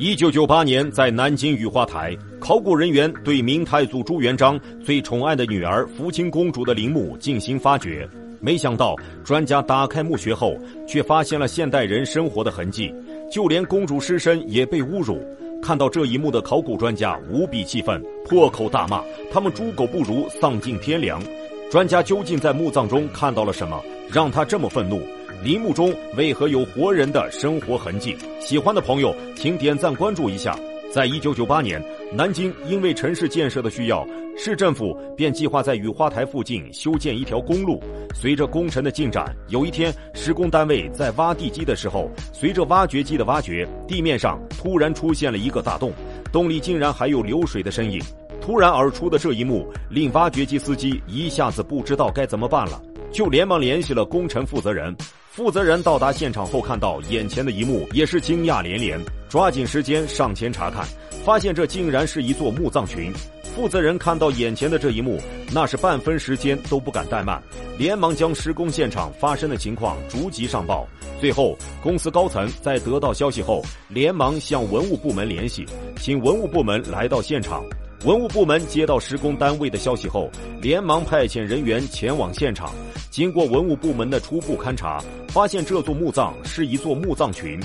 一九九八年，在南京雨花台，考古人员对明太祖朱元璋最宠爱的女儿福清公主的陵墓进行发掘。没想到，专家打开墓穴后，却发现了现代人生活的痕迹，就连公主尸身也被侮辱。看到这一幕的考古专家无比气愤，破口大骂：“他们猪狗不如，丧尽天良！”专家究竟在墓葬中看到了什么，让他这么愤怒？陵墓中为何有活人的生活痕迹？喜欢的朋友，请点赞关注一下。在一九九八年，南京因为城市建设的需要，市政府便计划在雨花台附近修建一条公路。随着工程的进展，有一天，施工单位在挖地基的时候，随着挖掘机的挖掘，地面上突然出现了一个大洞，洞里竟然还有流水的身影。突然而出的这一幕，令挖掘机司机一下子不知道该怎么办了，就连忙联系了工程负责人。负责人到达现场后，看到眼前的一幕，也是惊讶连连，抓紧时间上前查看，发现这竟然是一座墓葬群。负责人看到眼前的这一幕，那是半分时间都不敢怠慢，连忙将施工现场发生的情况逐级上报。最后，公司高层在得到消息后，连忙向文物部门联系，请文物部门来到现场。文物部门接到施工单位的消息后，连忙派遣人员前往现场。经过文物部门的初步勘查，发现这座墓葬是一座墓葬群。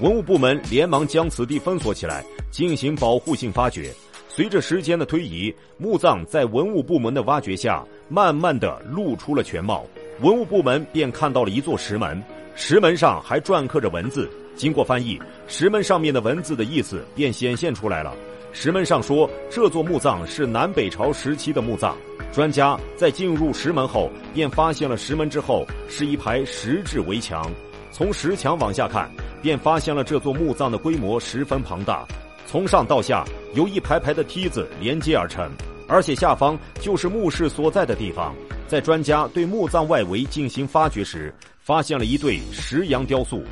文物部门连忙将此地封锁起来，进行保护性发掘。随着时间的推移，墓葬在文物部门的挖掘下，慢慢的露出了全貌。文物部门便看到了一座石门，石门上还篆刻着文字。经过翻译，石门上面的文字的意思便显现出来了。石门上说，这座墓葬是南北朝时期的墓葬。专家在进入石门后，便发现了石门之后是一排石质围墙。从石墙往下看，便发现了这座墓葬的规模十分庞大。从上到下，由一排排的梯子连接而成，而且下方就是墓室所在的地方。在专家对墓葬外围进行发掘时，发现了一对石羊雕塑。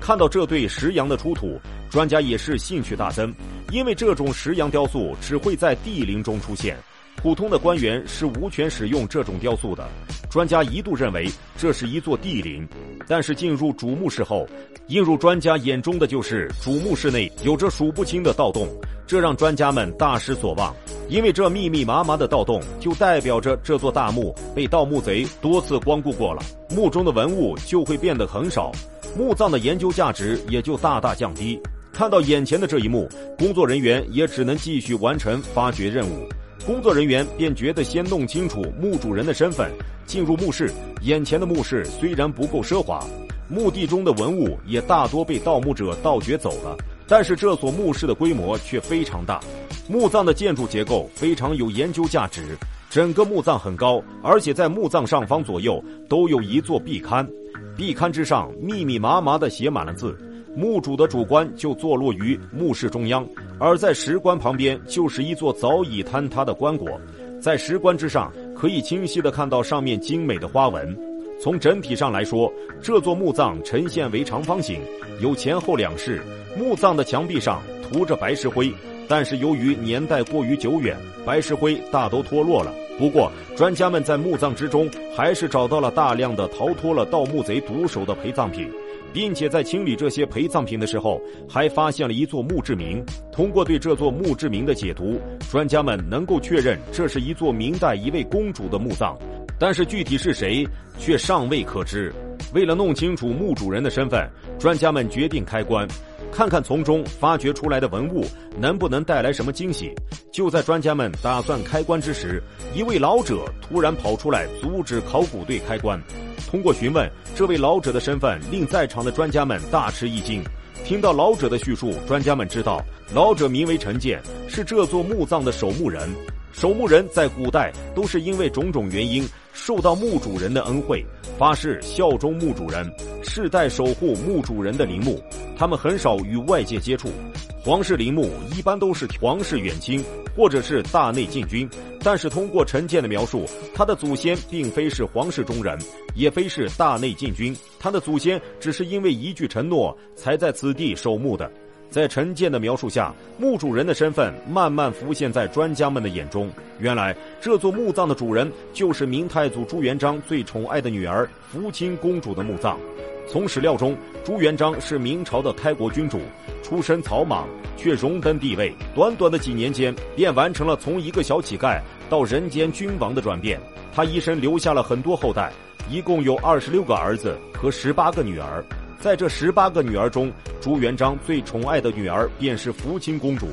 看到这对石羊的出土，专家也是兴趣大增。因为这种石羊雕塑只会在帝陵中出现，普通的官员是无权使用这种雕塑的。专家一度认为这是一座帝陵，但是进入主墓室后，映入专家眼中的就是主墓室内有着数不清的盗洞，这让专家们大失所望。因为这密密麻麻的盗洞，就代表着这座大墓被盗墓贼多次光顾过了，墓中的文物就会变得很少，墓葬的研究价值也就大大降低。看到眼前的这一幕，工作人员也只能继续完成发掘任务。工作人员便觉得先弄清楚墓主人的身份，进入墓室。眼前的墓室虽然不够奢华，墓地中的文物也大多被盗墓者盗掘走了，但是这所墓室的规模却非常大。墓葬的建筑结构非常有研究价值，整个墓葬很高，而且在墓葬上方左右都有一座壁龛，壁龛之上密密麻麻地写满了字。墓主的主棺就坐落于墓室中央，而在石棺旁边就是一座早已坍塌的棺椁，在石棺之上可以清晰地看到上面精美的花纹。从整体上来说，这座墓葬呈现为长方形，有前后两室。墓葬的墙壁上涂着白石灰，但是由于年代过于久远，白石灰大都脱落了。不过，专家们在墓葬之中还是找到了大量的逃脱了盗墓贼毒手的陪葬品。并且在清理这些陪葬品的时候，还发现了一座墓志铭。通过对这座墓志铭的解读，专家们能够确认这是一座明代一位公主的墓葬，但是具体是谁却尚未可知。为了弄清楚墓主人的身份，专家们决定开棺，看看从中发掘出来的文物能不能带来什么惊喜。就在专家们打算开棺之时，一位老者突然跑出来阻止考古队开棺。通过询问，这位老者的身份令在场的专家们大吃一惊。听到老者的叙述，专家们知道老者名为陈建，是这座墓葬的守墓人。守墓人在古代都是因为种种原因受到墓主人的恩惠，发誓效忠墓主人，世代守护墓主人的陵墓。他们很少与外界接触。皇室陵墓一般都是皇室远亲或者是大内禁军，但是通过陈建的描述，他的祖先并非是皇室中人，也非是大内禁军，他的祖先只是因为一句承诺才在此地守墓的。在陈建的描述下，墓主人的身份慢慢浮现在专家们的眼中。原来，这座墓葬的主人就是明太祖朱元璋最宠爱的女儿福清公主的墓葬。从史料中，朱元璋是明朝的开国君主，出身草莽，却荣登帝位。短短的几年间，便完成了从一个小乞丐到人间君王的转变。他一生留下了很多后代，一共有二十六个儿子和十八个女儿。在这十八个女儿中，朱元璋最宠爱的女儿便是福清公主。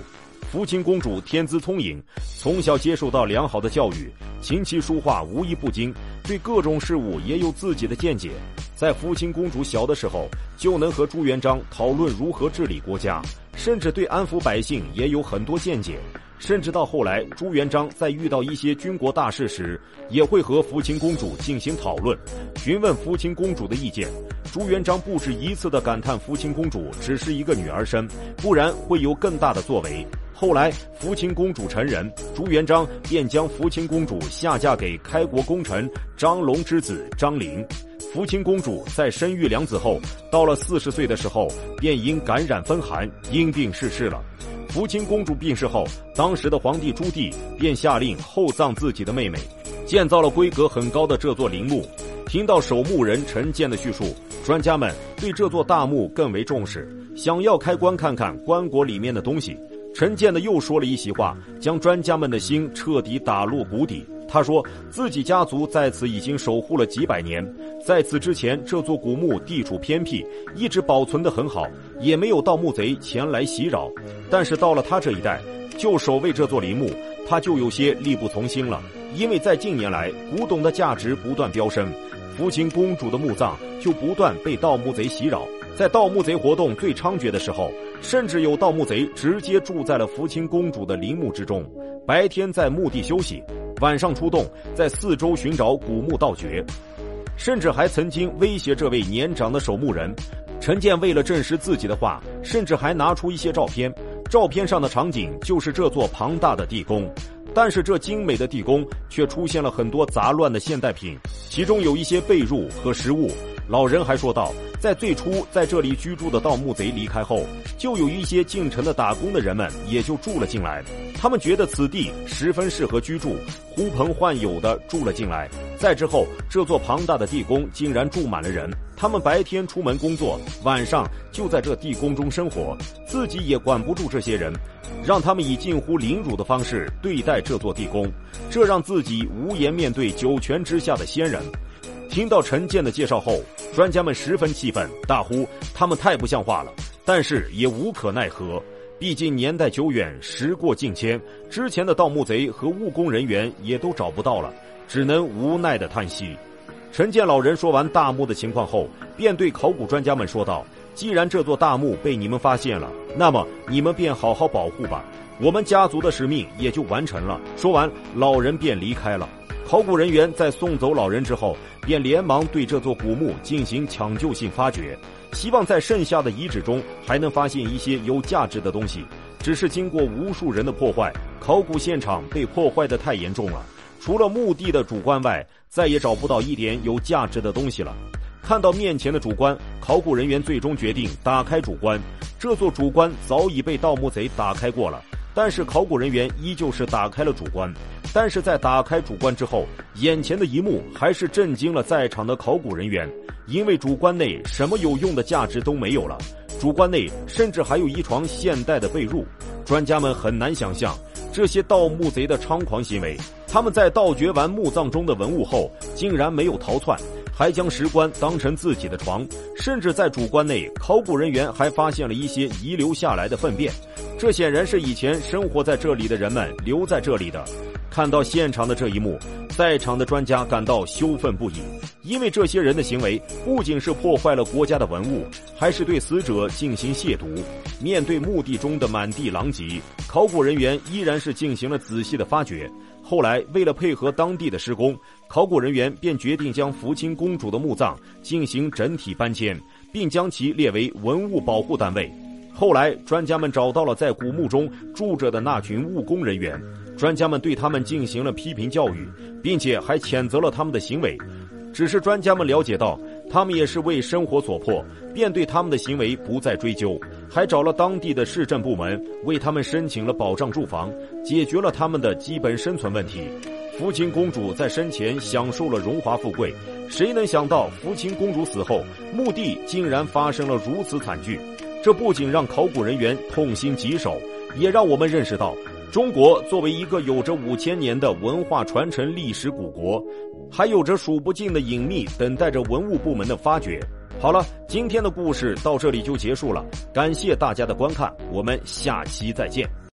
福清公主天资聪颖，从小接受到良好的教育，琴棋书画无一不精，对各种事物也有自己的见解。在福清公主小的时候，就能和朱元璋讨论如何治理国家，甚至对安抚百姓也有很多见解。甚至到后来，朱元璋在遇到一些军国大事时，也会和福清公主进行讨论，询问福清公主的意见。朱元璋不止一次地感叹福清公主只是一个女儿身，不然会有更大的作为。后来，福清公主成人，朱元璋便将福清公主下嫁给开国功臣张龙之子张陵。福清公主在生育两子后，到了四十岁的时候，便因感染风寒，因病逝世了。福清公主病逝后，当时的皇帝朱棣便下令厚葬自己的妹妹，建造了规格很高的这座陵墓。听到守墓人陈建的叙述，专家们对这座大墓更为重视，想要开棺看看棺椁里面的东西。陈建的又说了一席话，将专家们的心彻底打落谷底。他说自己家族在此已经守护了几百年，在此之前，这座古墓地处偏僻，一直保存得很好，也没有盗墓贼前来袭扰。但是到了他这一代，就守卫这座陵墓，他就有些力不从心了。因为在近年来，古董的价值不断飙升，福清公主的墓葬就不断被盗墓贼袭扰。在盗墓贼活动最猖獗的时候，甚至有盗墓贼直接住在了福清公主的陵墓之中，白天在墓地休息，晚上出动在四周寻找古墓盗掘，甚至还曾经威胁这位年长的守墓人。陈建为了证实自己的话，甚至还拿出一些照片，照片上的场景就是这座庞大的地宫，但是这精美的地宫却出现了很多杂乱的现代品，其中有一些被褥和食物。老人还说道。在最初在这里居住的盗墓贼离开后，就有一些进城的打工的人们也就住了进来。他们觉得此地十分适合居住，呼朋唤友的住了进来。再之后，这座庞大的地宫竟然住满了人。他们白天出门工作，晚上就在这地宫中生活，自己也管不住这些人，让他们以近乎凌辱的方式对待这座地宫，这让自己无颜面对九泉之下的仙人。听到陈建的介绍后，专家们十分气愤，大呼他们太不像话了。但是也无可奈何，毕竟年代久远，时过境迁，之前的盗墓贼和务工人员也都找不到了，只能无奈的叹息。陈建老人说完大墓的情况后，便对考古专家们说道：“既然这座大墓被你们发现了，那么你们便好好保护吧，我们家族的使命也就完成了。”说完，老人便离开了。考古人员在送走老人之后，便连忙对这座古墓进行抢救性发掘，希望在剩下的遗址中还能发现一些有价值的东西。只是经过无数人的破坏，考古现场被破坏的太严重了，除了墓地的主棺外，再也找不到一点有价值的东西了。看到面前的主棺，考古人员最终决定打开主棺。这座主棺早已被盗墓贼打开过了。但是考古人员依旧是打开了主棺，但是在打开主棺之后，眼前的一幕还是震惊了在场的考古人员，因为主棺内什么有用的价值都没有了，主棺内甚至还有一床现代的被褥，专家们很难想象这些盗墓贼的猖狂行为，他们在盗掘完墓葬中的文物后，竟然没有逃窜。还将石棺当成自己的床，甚至在主棺内，考古人员还发现了一些遗留下来的粪便，这显然是以前生活在这里的人们留在这里的。看到现场的这一幕，在场的专家感到羞愤不已，因为这些人的行为不仅是破坏了国家的文物，还是对死者进行亵渎。面对墓地中的满地狼藉，考古人员依然是进行了仔细的发掘。后来，为了配合当地的施工，考古人员便决定将福清公主的墓葬进行整体搬迁，并将其列为文物保护单位。后来，专家们找到了在古墓中住着的那群务工人员，专家们对他们进行了批评教育，并且还谴责了他们的行为。只是专家们了解到，他们也是为生活所迫，便对他们的行为不再追究，还找了当地的市政部门为他们申请了保障住房，解决了他们的基本生存问题。福清公主在生前享受了荣华富贵，谁能想到福清公主死后，墓地竟然发生了如此惨剧？这不仅让考古人员痛心疾首，也让我们认识到，中国作为一个有着五千年的文化传承历史古国，还有着数不尽的隐秘等待着文物部门的发掘。好了，今天的故事到这里就结束了，感谢大家的观看，我们下期再见。